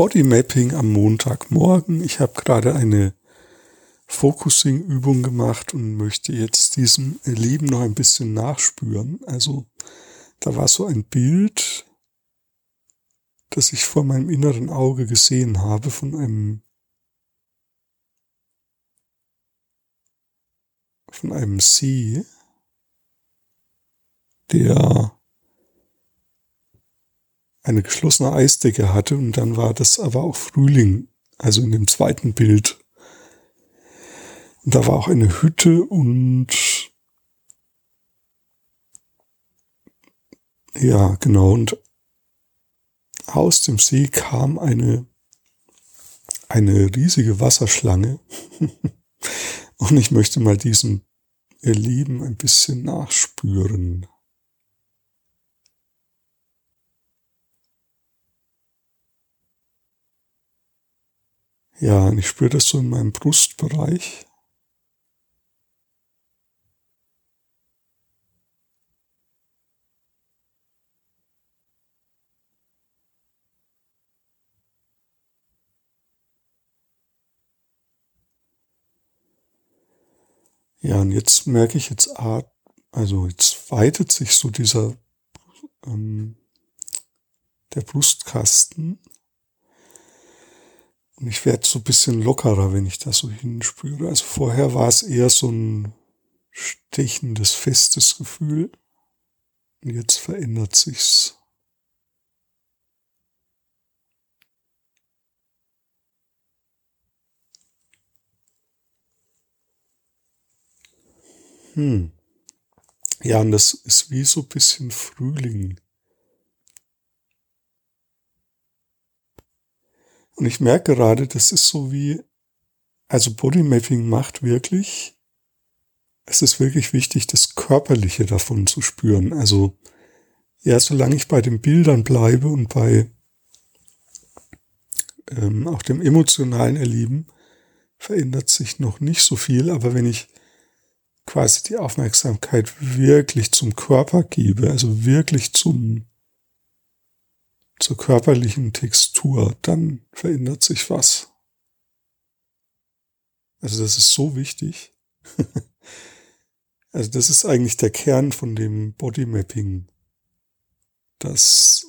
Bodymapping am Montagmorgen. Ich habe gerade eine Focusing-Übung gemacht und möchte jetzt diesem Leben noch ein bisschen nachspüren. Also da war so ein Bild, das ich vor meinem inneren Auge gesehen habe von einem von einem See, der eine geschlossene Eisdecke hatte und dann war das aber auch Frühling, also in dem zweiten Bild. Und da war auch eine Hütte und ja, genau, und aus dem See kam eine, eine riesige Wasserschlange. und ich möchte mal diesem Erleben ein bisschen nachspüren. Ja, und ich spüre das so in meinem Brustbereich. Ja, und jetzt merke ich jetzt, also jetzt weitet sich so dieser, ähm, der Brustkasten und ich werde so ein bisschen lockerer, wenn ich das so hinspüre. Also vorher war es eher so ein stechendes, festes Gefühl. Und jetzt verändert sich's. Hm. Ja, und das ist wie so ein bisschen Frühling. Und ich merke gerade, das ist so wie, also Bodymapping macht wirklich, es ist wirklich wichtig, das Körperliche davon zu spüren. Also, ja, solange ich bei den Bildern bleibe und bei ähm, auch dem emotionalen Erleben, verändert sich noch nicht so viel. Aber wenn ich quasi die Aufmerksamkeit wirklich zum Körper gebe, also wirklich zum zur körperlichen Textur, dann verändert sich was. Also das ist so wichtig. also das ist eigentlich der Kern von dem Bodymapping, dass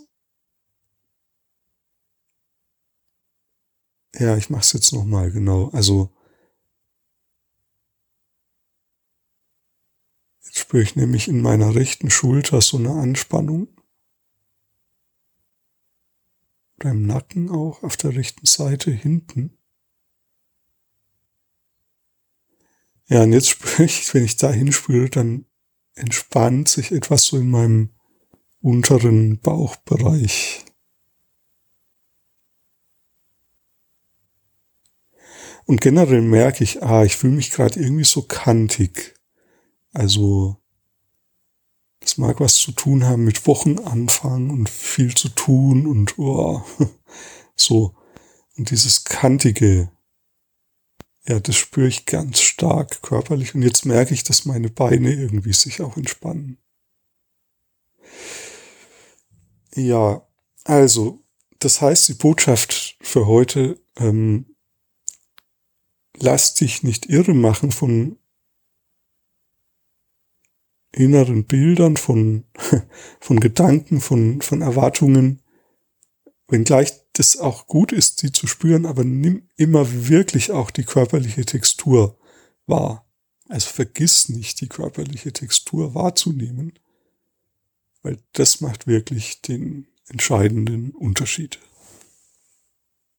ja, ich mache es jetzt noch mal genau. Also jetzt spüre ich nämlich in meiner rechten Schulter so eine Anspannung. Beim Nacken auch auf der rechten Seite hinten. Ja, und jetzt spüre ich, wenn ich da hinspüre, dann entspannt sich etwas so in meinem unteren Bauchbereich. Und generell merke ich, ah, ich fühle mich gerade irgendwie so kantig. Also das mag was zu tun haben mit Wochenanfang und viel zu tun und oh, so. Und dieses kantige, ja, das spüre ich ganz stark körperlich. Und jetzt merke ich, dass meine Beine irgendwie sich auch entspannen. Ja, also, das heißt, die Botschaft für heute, ähm, lass dich nicht irre machen von inneren Bildern, von, von Gedanken, von, von Erwartungen, wenngleich das auch gut ist, sie zu spüren, aber nimm immer wirklich auch die körperliche Textur wahr. Also vergiss nicht, die körperliche Textur wahrzunehmen, weil das macht wirklich den entscheidenden Unterschied.